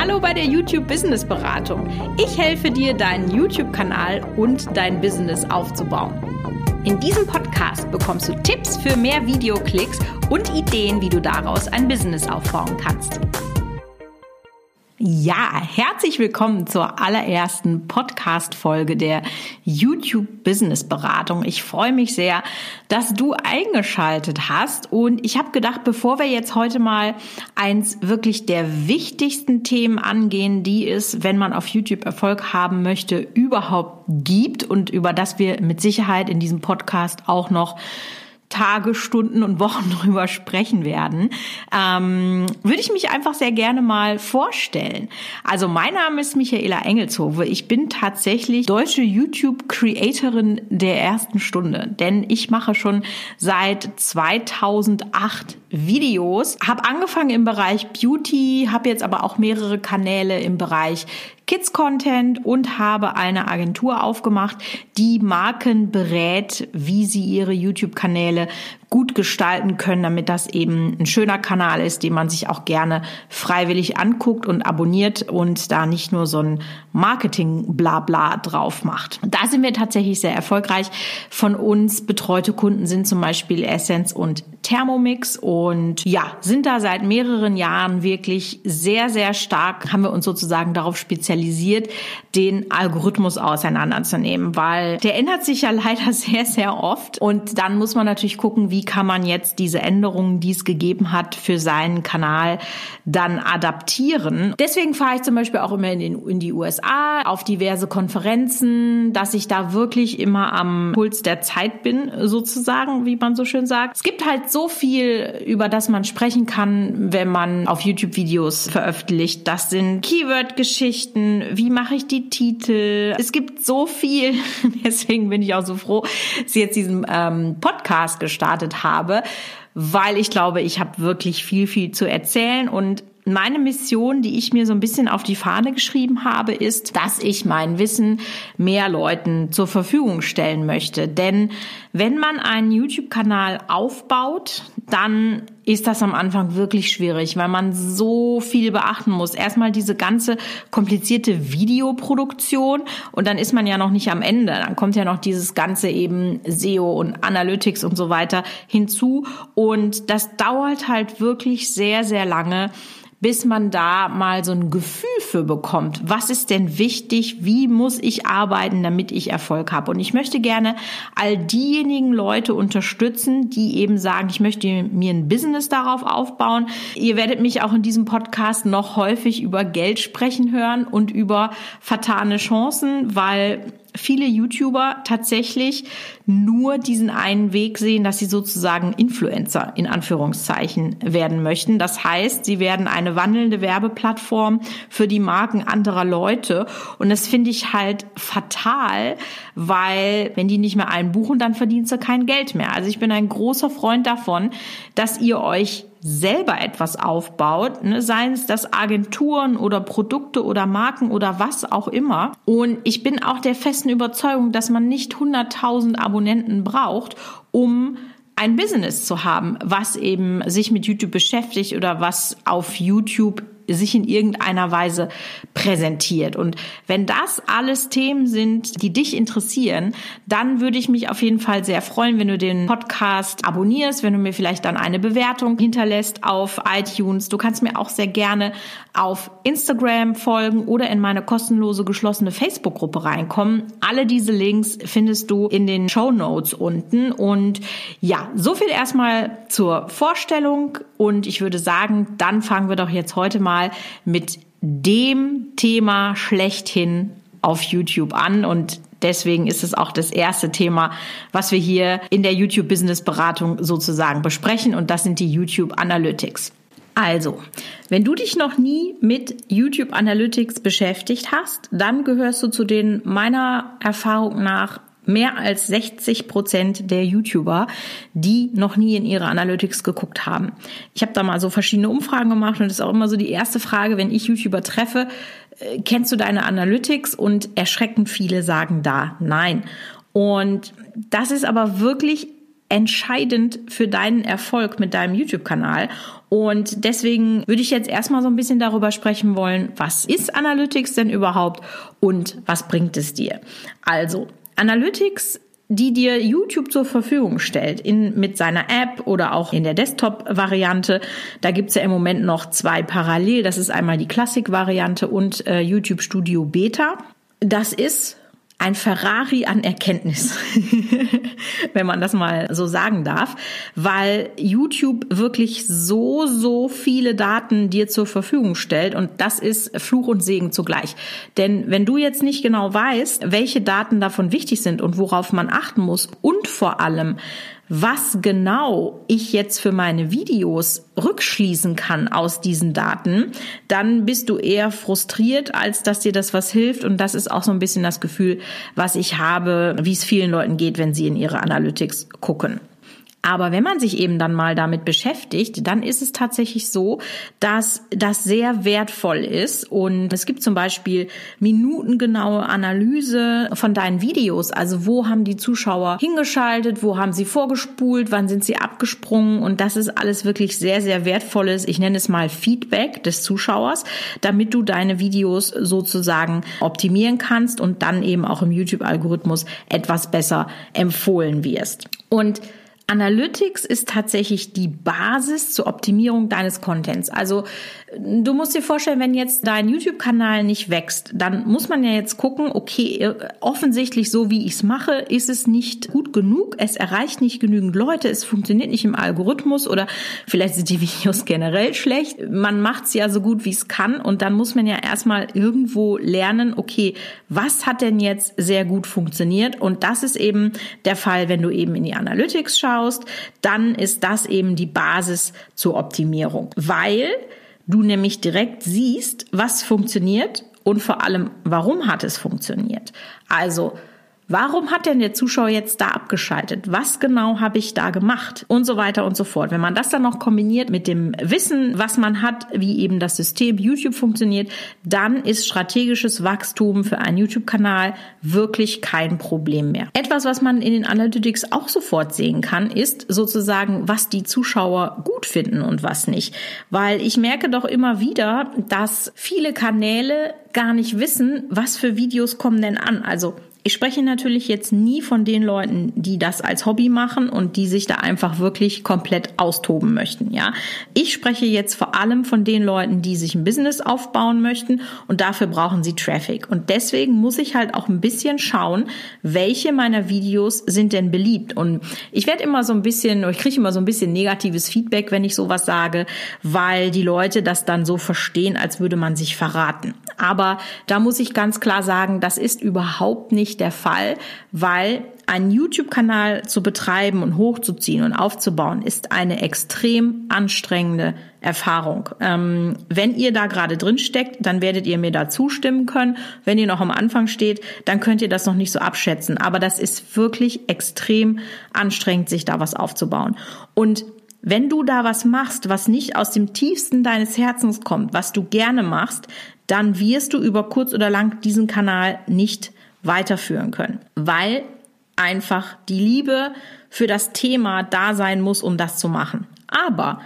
Hallo bei der YouTube Business Beratung. Ich helfe dir, deinen YouTube-Kanal und dein Business aufzubauen. In diesem Podcast bekommst du Tipps für mehr Videoklicks und Ideen, wie du daraus ein Business aufbauen kannst. Ja, herzlich willkommen zur allerersten Podcast-Folge der YouTube Business Beratung. Ich freue mich sehr, dass du eingeschaltet hast und ich habe gedacht, bevor wir jetzt heute mal eins wirklich der wichtigsten Themen angehen, die es, wenn man auf YouTube Erfolg haben möchte, überhaupt gibt und über das wir mit Sicherheit in diesem Podcast auch noch Tage, Stunden und Wochen drüber sprechen werden, ähm, würde ich mich einfach sehr gerne mal vorstellen. Also mein Name ist Michaela Engelshove. Ich bin tatsächlich deutsche YouTube-Creatorin der ersten Stunde, denn ich mache schon seit 2008 Videos, habe angefangen im Bereich Beauty, habe jetzt aber auch mehrere Kanäle im Bereich Kids Content und habe eine Agentur aufgemacht, die Marken berät, wie sie ihre YouTube-Kanäle gut gestalten können, damit das eben ein schöner Kanal ist, den man sich auch gerne freiwillig anguckt und abonniert und da nicht nur so ein Marketing-Blabla drauf macht. Da sind wir tatsächlich sehr erfolgreich. Von uns betreute Kunden sind zum Beispiel Essence und Thermomix und ja, sind da seit mehreren Jahren wirklich sehr, sehr stark, haben wir uns sozusagen darauf spezialisiert, den Algorithmus auseinanderzunehmen, weil der ändert sich ja leider sehr, sehr oft und dann muss man natürlich gucken, wie kann man jetzt diese Änderungen, die es gegeben hat, für seinen Kanal dann adaptieren. Deswegen fahre ich zum Beispiel auch immer in, den, in die USA, auf diverse Konferenzen, dass ich da wirklich immer am Puls der Zeit bin, sozusagen, wie man so schön sagt. Es gibt halt so viel, über das man sprechen kann, wenn man auf YouTube-Videos veröffentlicht. Das sind Keyword-Geschichten. Wie mache ich die Titel? Es gibt so viel. Deswegen bin ich auch so froh, dass ich jetzt diesen ähm, Podcast gestartet habe, weil ich glaube, ich habe wirklich viel, viel zu erzählen und meine Mission, die ich mir so ein bisschen auf die Fahne geschrieben habe, ist, dass ich mein Wissen mehr Leuten zur Verfügung stellen möchte. Denn wenn man einen YouTube-Kanal aufbaut, dann ist das am Anfang wirklich schwierig, weil man so viel beachten muss. Erstmal diese ganze komplizierte Videoproduktion und dann ist man ja noch nicht am Ende. Dann kommt ja noch dieses ganze eben SEO und Analytics und so weiter hinzu und das dauert halt wirklich sehr, sehr lange bis man da mal so ein Gefühl für bekommt. Was ist denn wichtig? Wie muss ich arbeiten, damit ich Erfolg habe? Und ich möchte gerne all diejenigen Leute unterstützen, die eben sagen, ich möchte mir ein Business darauf aufbauen. Ihr werdet mich auch in diesem Podcast noch häufig über Geld sprechen hören und über vertane Chancen, weil viele YouTuber tatsächlich nur diesen einen Weg sehen, dass sie sozusagen Influencer in Anführungszeichen werden möchten. Das heißt, sie werden eine wandelnde Werbeplattform für die Marken anderer Leute. Und das finde ich halt fatal, weil wenn die nicht mehr einbuchen, dann verdienst du kein Geld mehr. Also ich bin ein großer Freund davon, dass ihr euch selber etwas aufbaut, ne, seien es das Agenturen oder Produkte oder Marken oder was auch immer. Und ich bin auch der festen Überzeugung, dass man nicht 100.000 Abonnenten braucht, um ein Business zu haben, was eben sich mit YouTube beschäftigt oder was auf YouTube sich in irgendeiner Weise präsentiert. Und wenn das alles Themen sind, die dich interessieren, dann würde ich mich auf jeden Fall sehr freuen, wenn du den Podcast abonnierst, wenn du mir vielleicht dann eine Bewertung hinterlässt auf iTunes. Du kannst mir auch sehr gerne auf Instagram folgen oder in meine kostenlose geschlossene Facebook-Gruppe reinkommen. Alle diese Links findest du in den Show Notes unten. Und ja, so viel erstmal zur Vorstellung. Und ich würde sagen, dann fangen wir doch jetzt heute mal mal mit dem Thema schlechthin auf YouTube an und deswegen ist es auch das erste Thema, was wir hier in der YouTube Business Beratung sozusagen besprechen und das sind die YouTube Analytics. Also, wenn du dich noch nie mit YouTube Analytics beschäftigt hast, dann gehörst du zu den meiner Erfahrung nach mehr als 60 Prozent der YouTuber, die noch nie in ihre Analytics geguckt haben. Ich habe da mal so verschiedene Umfragen gemacht und das ist auch immer so die erste Frage, wenn ich YouTuber treffe, äh, kennst du deine Analytics? Und erschreckend viele sagen da nein. Und das ist aber wirklich entscheidend für deinen Erfolg mit deinem YouTube-Kanal. Und deswegen würde ich jetzt erstmal so ein bisschen darüber sprechen wollen, was ist Analytics denn überhaupt und was bringt es dir? Also, Analytics die dir YouTube zur Verfügung stellt, in, mit seiner App oder auch in der Desktop-Variante. Da gibt's ja im Moment noch zwei parallel. Das ist einmal die Classic-Variante und äh, YouTube Studio Beta. Das ist ein Ferrari an Erkenntnis, wenn man das mal so sagen darf, weil YouTube wirklich so, so viele Daten dir zur Verfügung stellt und das ist Fluch und Segen zugleich. Denn wenn du jetzt nicht genau weißt, welche Daten davon wichtig sind und worauf man achten muss und vor allem, was genau ich jetzt für meine Videos rückschließen kann aus diesen Daten, dann bist du eher frustriert, als dass dir das was hilft. Und das ist auch so ein bisschen das Gefühl, was ich habe, wie es vielen Leuten geht, wenn sie in ihre Analytics gucken. Aber wenn man sich eben dann mal damit beschäftigt, dann ist es tatsächlich so, dass das sehr wertvoll ist. Und es gibt zum Beispiel minutengenaue Analyse von deinen Videos. Also wo haben die Zuschauer hingeschaltet, wo haben sie vorgespult, wann sind sie abgesprungen. Und das ist alles wirklich sehr, sehr wertvolles, ich nenne es mal Feedback des Zuschauers, damit du deine Videos sozusagen optimieren kannst und dann eben auch im YouTube-Algorithmus etwas besser empfohlen wirst. Und Analytics ist tatsächlich die Basis zur Optimierung deines Contents. Also du musst dir vorstellen, wenn jetzt dein YouTube-Kanal nicht wächst, dann muss man ja jetzt gucken, okay, offensichtlich so wie ich es mache, ist es nicht gut genug, es erreicht nicht genügend Leute, es funktioniert nicht im Algorithmus oder vielleicht sind die Videos generell schlecht. Man macht es ja so gut wie es kann und dann muss man ja erstmal irgendwo lernen, okay, was hat denn jetzt sehr gut funktioniert? Und das ist eben der Fall, wenn du eben in die Analytics schaust anschaust, dann ist das eben die Basis zur Optimierung, weil du nämlich direkt siehst, was funktioniert und vor allem, warum hat es funktioniert. Also Warum hat denn der Zuschauer jetzt da abgeschaltet? Was genau habe ich da gemacht? Und so weiter und so fort. Wenn man das dann noch kombiniert mit dem Wissen, was man hat, wie eben das System YouTube funktioniert, dann ist strategisches Wachstum für einen YouTube-Kanal wirklich kein Problem mehr. Etwas, was man in den Analytics auch sofort sehen kann, ist sozusagen, was die Zuschauer gut finden und was nicht. Weil ich merke doch immer wieder, dass viele Kanäle gar nicht wissen, was für Videos kommen denn an. Also ich spreche natürlich jetzt nie von den Leuten, die das als Hobby machen und die sich da einfach wirklich komplett austoben möchten, ja. Ich spreche jetzt vor allem von den Leuten, die sich ein Business aufbauen möchten und dafür brauchen sie Traffic. Und deswegen muss ich halt auch ein bisschen schauen, welche meiner Videos sind denn beliebt. Und ich werde immer so ein bisschen, ich kriege immer so ein bisschen negatives Feedback, wenn ich sowas sage, weil die Leute das dann so verstehen, als würde man sich verraten. Aber da muss ich ganz klar sagen, das ist überhaupt nicht nicht der Fall, weil einen YouTube-Kanal zu betreiben und hochzuziehen und aufzubauen, ist eine extrem anstrengende Erfahrung. Ähm, wenn ihr da gerade drin steckt, dann werdet ihr mir da zustimmen können. Wenn ihr noch am Anfang steht, dann könnt ihr das noch nicht so abschätzen. Aber das ist wirklich extrem anstrengend, sich da was aufzubauen. Und wenn du da was machst, was nicht aus dem tiefsten deines Herzens kommt, was du gerne machst, dann wirst du über kurz oder lang diesen Kanal nicht weiterführen können, weil einfach die Liebe für das Thema da sein muss, um das zu machen. Aber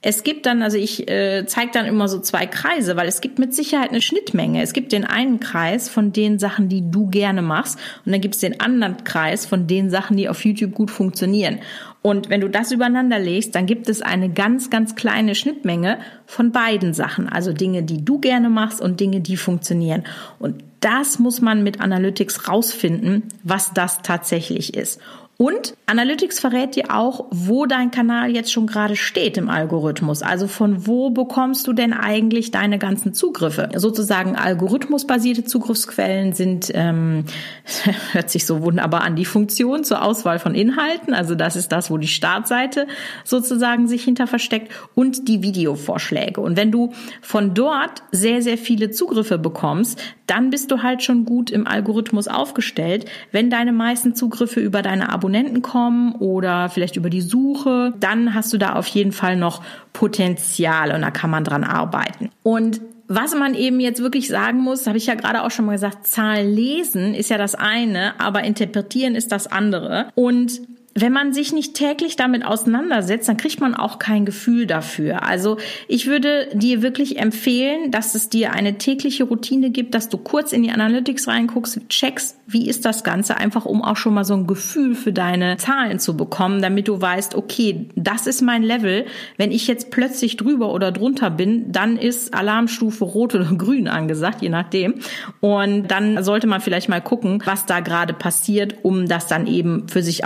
es gibt dann, also ich äh, zeige dann immer so zwei Kreise, weil es gibt mit Sicherheit eine Schnittmenge. Es gibt den einen Kreis von den Sachen, die du gerne machst, und dann gibt es den anderen Kreis von den Sachen, die auf YouTube gut funktionieren. Und wenn du das übereinander legst, dann gibt es eine ganz, ganz kleine Schnittmenge von beiden Sachen. Also Dinge, die du gerne machst und Dinge, die funktionieren. Und das muss man mit Analytics rausfinden, was das tatsächlich ist. Und Analytics verrät dir auch, wo dein Kanal jetzt schon gerade steht im Algorithmus. Also von wo bekommst du denn eigentlich deine ganzen Zugriffe? Sozusagen algorithmusbasierte Zugriffsquellen sind, ähm, hört sich so wunderbar an, die Funktion zur Auswahl von Inhalten. Also das ist das, wo die Startseite sozusagen sich hinter versteckt und die Videovorschläge. Und wenn du von dort sehr, sehr viele Zugriffe bekommst, dann bist du halt schon gut im Algorithmus aufgestellt. Wenn deine meisten Zugriffe über deine Abonnenten Abonnenten kommen oder vielleicht über die Suche, dann hast du da auf jeden Fall noch Potenzial und da kann man dran arbeiten. Und was man eben jetzt wirklich sagen muss, habe ich ja gerade auch schon mal gesagt, Zahlen lesen ist ja das eine, aber interpretieren ist das andere. Und wenn man sich nicht täglich damit auseinandersetzt, dann kriegt man auch kein Gefühl dafür. Also ich würde dir wirklich empfehlen, dass es dir eine tägliche Routine gibt, dass du kurz in die Analytics reinguckst, checkst, wie ist das Ganze, einfach um auch schon mal so ein Gefühl für deine Zahlen zu bekommen, damit du weißt, okay, das ist mein Level. Wenn ich jetzt plötzlich drüber oder drunter bin, dann ist Alarmstufe rot oder grün angesagt, je nachdem. Und dann sollte man vielleicht mal gucken, was da gerade passiert, um das dann eben für sich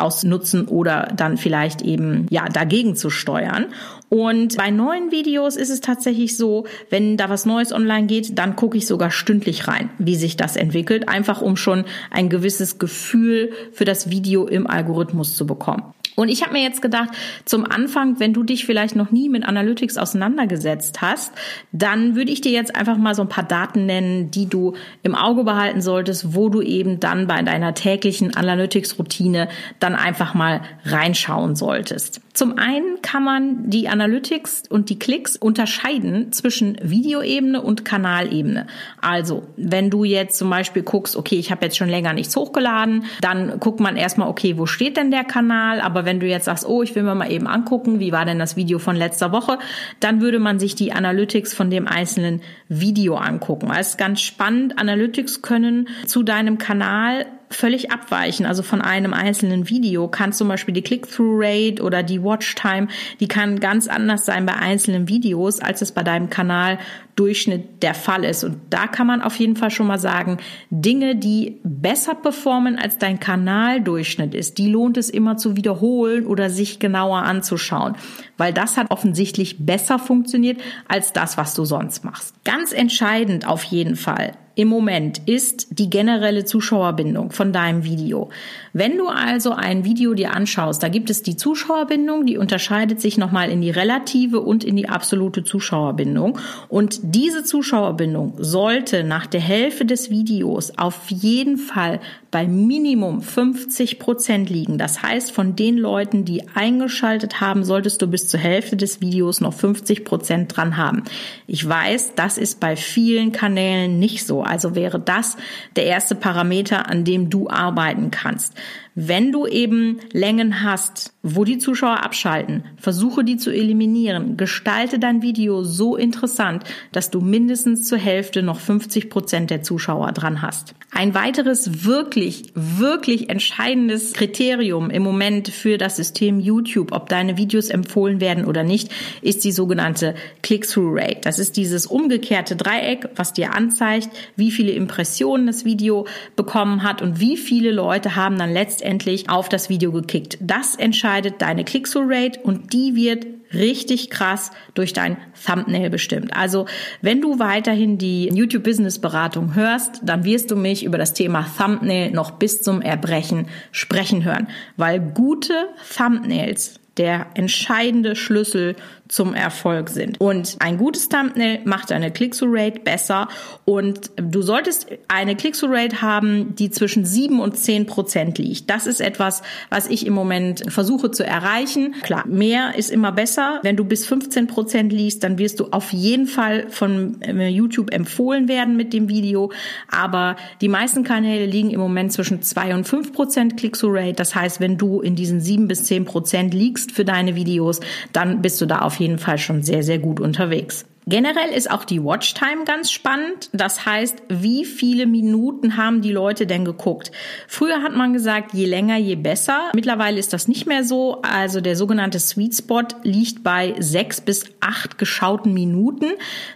auszunutzen oder dann vielleicht eben ja dagegen zu steuern. Und bei neuen Videos ist es tatsächlich so, wenn da was Neues online geht, dann gucke ich sogar stündlich rein, wie sich das entwickelt, einfach um schon ein gewisses Gefühl für das Video im Algorithmus zu bekommen. Und ich habe mir jetzt gedacht, zum Anfang, wenn du dich vielleicht noch nie mit Analytics auseinandergesetzt hast, dann würde ich dir jetzt einfach mal so ein paar Daten nennen, die du im Auge behalten solltest, wo du eben dann bei deiner täglichen Analytics-Routine dann einfach mal reinschauen solltest. Zum einen kann man die Analytics und die Klicks unterscheiden zwischen Videoebene und Kanalebene. Also, wenn du jetzt zum Beispiel guckst, okay, ich habe jetzt schon länger nichts hochgeladen, dann guckt man erstmal, okay, wo steht denn der Kanal? Aber wenn du jetzt sagst, oh, ich will mir mal eben angucken, wie war denn das Video von letzter Woche, dann würde man sich die Analytics von dem einzelnen Video angucken. Es ist ganz spannend. Analytics können zu deinem Kanal völlig abweichen, also von einem einzelnen Video, kann zum Beispiel die Click-Through-Rate oder die Watch-Time, die kann ganz anders sein bei einzelnen Videos, als es bei deinem Kanal Durchschnitt der Fall ist. Und da kann man auf jeden Fall schon mal sagen, Dinge, die besser performen als dein Kanaldurchschnitt ist, die lohnt es immer zu wiederholen oder sich genauer anzuschauen, weil das hat offensichtlich besser funktioniert als das, was du sonst machst. Ganz entscheidend auf jeden Fall im Moment ist die generelle Zuschauerbindung von deinem Video. Wenn du also ein Video dir anschaust, da gibt es die Zuschauerbindung, die unterscheidet sich nochmal in die relative und in die absolute Zuschauerbindung. Und diese Zuschauerbindung sollte nach der Hälfte des Videos auf jeden Fall bei Minimum 50 Prozent liegen. Das heißt, von den Leuten, die eingeschaltet haben, solltest du bis zur Hälfte des Videos noch 50 Prozent dran haben. Ich weiß, das ist bei vielen Kanälen nicht so. Also wäre das der erste Parameter, an dem du arbeiten kannst. Wenn du eben Längen hast, wo die Zuschauer abschalten, versuche die zu eliminieren. Gestalte dein Video so interessant, dass du mindestens zur Hälfte noch 50 Prozent der Zuschauer dran hast. Ein weiteres wirklich, wirklich entscheidendes Kriterium im Moment für das System YouTube, ob deine Videos empfohlen werden oder nicht, ist die sogenannte Click-Through-Rate. Das ist dieses umgekehrte Dreieck, was dir anzeigt, wie viele Impressionen das Video bekommen hat und wie viele Leute haben dann letztendlich letztendlich auf das Video gekickt. Das entscheidet deine Click-Through-Rate und die wird richtig krass durch dein Thumbnail bestimmt. Also wenn du weiterhin die YouTube Business Beratung hörst, dann wirst du mich über das Thema Thumbnail noch bis zum Erbrechen sprechen hören, weil gute Thumbnails der entscheidende Schlüssel zum Erfolg sind. Und ein gutes Thumbnail macht deine Click-Through-Rate besser und du solltest eine Click-Through-Rate haben, die zwischen 7 und 10 Prozent liegt. Das ist etwas, was ich im Moment versuche zu erreichen. Klar, mehr ist immer besser. Wenn du bis 15 Prozent liegst, dann wirst du auf jeden Fall von äh, YouTube empfohlen werden mit dem Video. Aber die meisten Kanäle liegen im Moment zwischen 2 und 5 Prozent Click-Through-Rate. Das heißt, wenn du in diesen 7 bis 10 Prozent liegst für deine Videos, dann bist du da auf jeden Fall schon sehr, sehr gut unterwegs. Generell ist auch die Watchtime ganz spannend. Das heißt, wie viele Minuten haben die Leute denn geguckt? Früher hat man gesagt, je länger, je besser. Mittlerweile ist das nicht mehr so. Also der sogenannte Sweet Spot liegt bei sechs bis acht geschauten Minuten.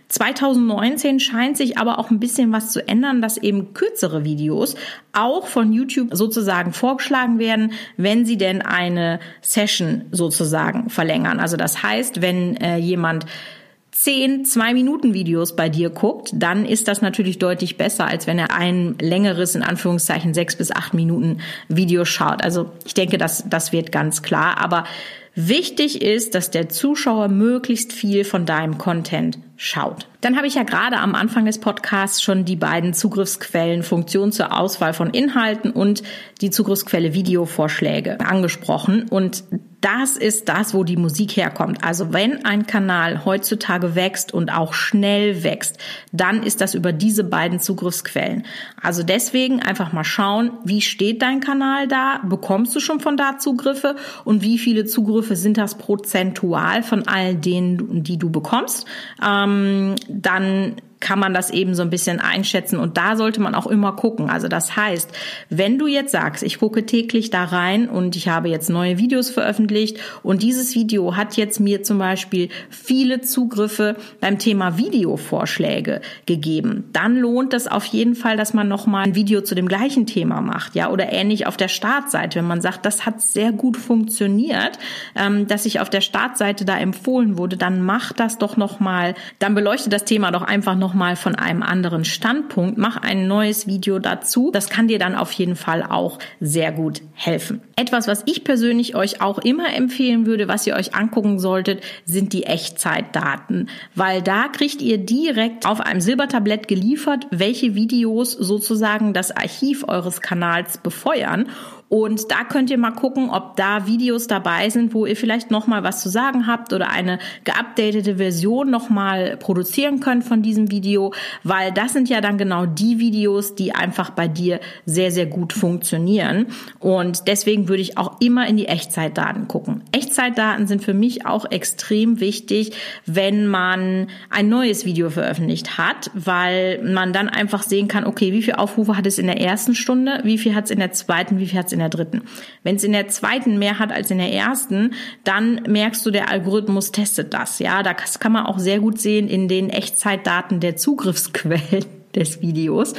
2019 scheint sich aber auch ein bisschen was zu ändern, dass eben kürzere Videos auch von YouTube sozusagen vorgeschlagen werden, wenn sie denn eine Session sozusagen verlängern. Also das heißt, wenn äh, jemand zehn Zwei-Minuten-Videos bei dir guckt, dann ist das natürlich deutlich besser, als wenn er ein längeres, in Anführungszeichen, sechs bis acht Minuten Video schaut. Also ich denke, das, das wird ganz klar. Aber wichtig ist, dass der Zuschauer möglichst viel von deinem Content schaut. Dann habe ich ja gerade am Anfang des Podcasts schon die beiden Zugriffsquellen Funktion zur Auswahl von Inhalten und die Zugriffsquelle Videovorschläge angesprochen und das ist das, wo die Musik herkommt. Also wenn ein Kanal heutzutage wächst und auch schnell wächst, dann ist das über diese beiden Zugriffsquellen. Also deswegen einfach mal schauen, wie steht dein Kanal da? Bekommst du schon von da Zugriffe? Und wie viele Zugriffe sind das prozentual von all denen, die du bekommst? Ähm, dann kann man das eben so ein bisschen einschätzen und da sollte man auch immer gucken. Also das heißt, wenn du jetzt sagst, ich gucke täglich da rein und ich habe jetzt neue Videos veröffentlicht und dieses Video hat jetzt mir zum Beispiel viele Zugriffe beim Thema Videovorschläge gegeben, dann lohnt es auf jeden Fall, dass man nochmal ein Video zu dem gleichen Thema macht, ja, oder ähnlich auf der Startseite, wenn man sagt, das hat sehr gut funktioniert, ähm, dass ich auf der Startseite da empfohlen wurde, dann mach das doch nochmal, dann beleuchtet das Thema doch einfach noch nochmal von einem anderen Standpunkt, mach ein neues Video dazu. Das kann dir dann auf jeden Fall auch sehr gut helfen. Etwas, was ich persönlich euch auch immer empfehlen würde, was ihr euch angucken solltet, sind die Echtzeitdaten, weil da kriegt ihr direkt auf einem Silbertablett geliefert, welche Videos sozusagen das Archiv eures Kanals befeuern und da könnt ihr mal gucken, ob da Videos dabei sind, wo ihr vielleicht noch mal was zu sagen habt oder eine geupdatete Version noch mal produzieren könnt von diesem Video, weil das sind ja dann genau die Videos, die einfach bei dir sehr sehr gut funktionieren und deswegen würde ich auch immer in die Echtzeitdaten gucken. Echtzeitdaten sind für mich auch extrem wichtig, wenn man ein neues Video veröffentlicht hat, weil man dann einfach sehen kann, okay, wie viele Aufrufe hat es in der ersten Stunde, wie viel hat es in der zweiten, wie viel hat es in der dritten. Wenn es in der zweiten mehr hat als in der ersten, dann merkst du, der Algorithmus testet das. Ja, das kann man auch sehr gut sehen in den Echtzeitdaten der Zugriffsquellen des Videos.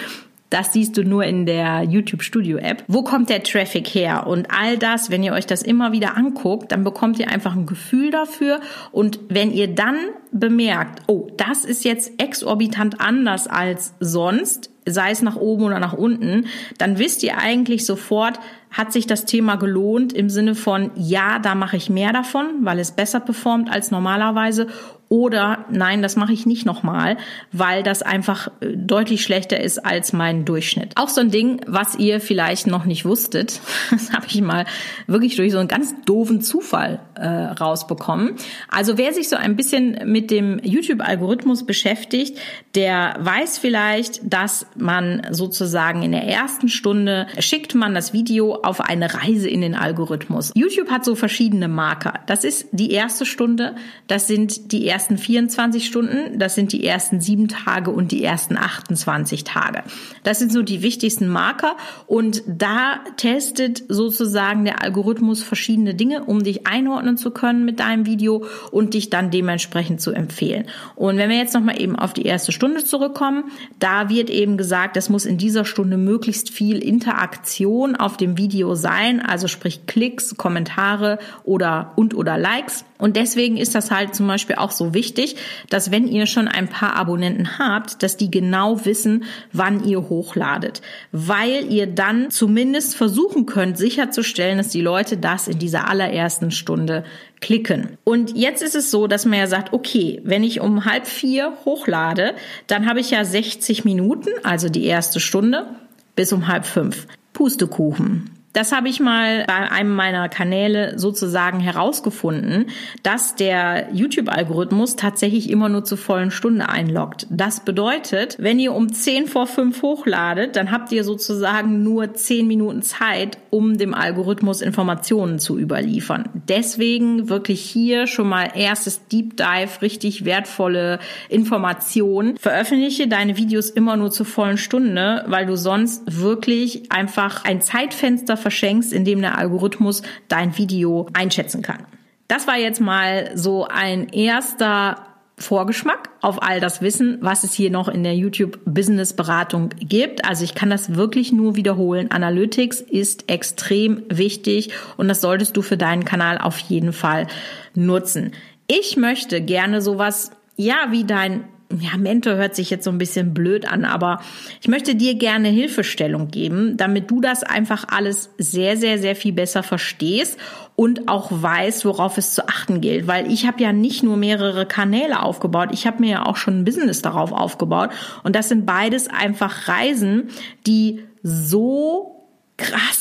Das siehst du nur in der YouTube Studio App. Wo kommt der Traffic her? Und all das, wenn ihr euch das immer wieder anguckt, dann bekommt ihr einfach ein Gefühl dafür. Und wenn ihr dann bemerkt, oh, das ist jetzt exorbitant anders als sonst, sei es nach oben oder nach unten, dann wisst ihr eigentlich sofort, hat sich das Thema gelohnt im Sinne von, ja, da mache ich mehr davon, weil es besser performt als normalerweise oder nein, das mache ich nicht nochmal, weil das einfach äh, deutlich schlechter ist als mein Durchschnitt. Auch so ein Ding, was ihr vielleicht noch nicht wusstet, das habe ich mal wirklich durch so einen ganz doofen Zufall äh, rausbekommen. Also wer sich so ein bisschen mit dem YouTube-Algorithmus beschäftigt, der weiß vielleicht, dass man sozusagen in der ersten Stunde schickt man das Video auf eine Reise in den Algorithmus. YouTube hat so verschiedene Marker. Das ist die erste Stunde, das sind die ersten 24 Stunden, das sind die ersten sieben Tage und die ersten 28 Tage. Das sind so die wichtigsten Marker und da testet sozusagen der Algorithmus verschiedene Dinge, um dich einordnen zu können mit deinem Video und dich dann dementsprechend zu empfehlen. Und wenn wir jetzt nochmal eben auf die erste Stunde zurückkommen, da wird eben gesagt, es muss in dieser Stunde möglichst viel Interaktion auf dem Video sein, also sprich Klicks, Kommentare oder und oder Likes. Und deswegen ist das halt zum Beispiel auch so wichtig, dass wenn ihr schon ein paar Abonnenten habt, dass die genau wissen, wann ihr hochladet, weil ihr dann zumindest versuchen könnt, sicherzustellen, dass die Leute das in dieser allerersten Stunde klicken. Und jetzt ist es so, dass man ja sagt, okay, wenn ich um halb vier hochlade, dann habe ich ja 60 Minuten, also die erste Stunde, bis um halb fünf. Pustekuchen. Das habe ich mal bei einem meiner Kanäle sozusagen herausgefunden, dass der YouTube-Algorithmus tatsächlich immer nur zur vollen Stunde einloggt. Das bedeutet, wenn ihr um 10 vor 5 hochladet, dann habt ihr sozusagen nur 10 Minuten Zeit, um dem Algorithmus Informationen zu überliefern. Deswegen wirklich hier schon mal erstes Deep Dive, richtig wertvolle Informationen. Veröffentliche deine Videos immer nur zur vollen Stunde, weil du sonst wirklich einfach ein Zeitfenster verschenkst, indem der Algorithmus dein Video einschätzen kann. Das war jetzt mal so ein erster Vorgeschmack auf all das Wissen, was es hier noch in der YouTube Business Beratung gibt. Also ich kann das wirklich nur wiederholen. Analytics ist extrem wichtig und das solltest du für deinen Kanal auf jeden Fall nutzen. Ich möchte gerne sowas, ja, wie dein ja, Mentor hört sich jetzt so ein bisschen blöd an, aber ich möchte dir gerne Hilfestellung geben, damit du das einfach alles sehr, sehr, sehr viel besser verstehst und auch weißt, worauf es zu achten gilt. Weil ich habe ja nicht nur mehrere Kanäle aufgebaut, ich habe mir ja auch schon ein Business darauf aufgebaut. Und das sind beides einfach Reisen, die so krass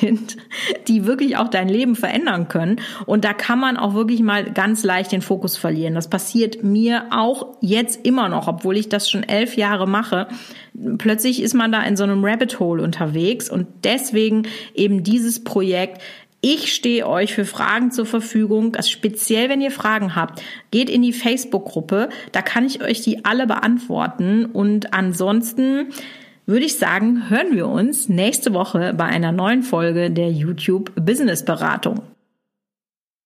sind, die wirklich auch dein Leben verändern können. Und da kann man auch wirklich mal ganz leicht den Fokus verlieren. Das passiert mir auch jetzt immer noch, obwohl ich das schon elf Jahre mache. Plötzlich ist man da in so einem Rabbit Hole unterwegs und deswegen eben dieses Projekt. Ich stehe euch für Fragen zur Verfügung. Also speziell, wenn ihr Fragen habt, geht in die Facebook-Gruppe. Da kann ich euch die alle beantworten. Und ansonsten würde ich sagen, hören wir uns nächste Woche bei einer neuen Folge der YouTube Business Beratung.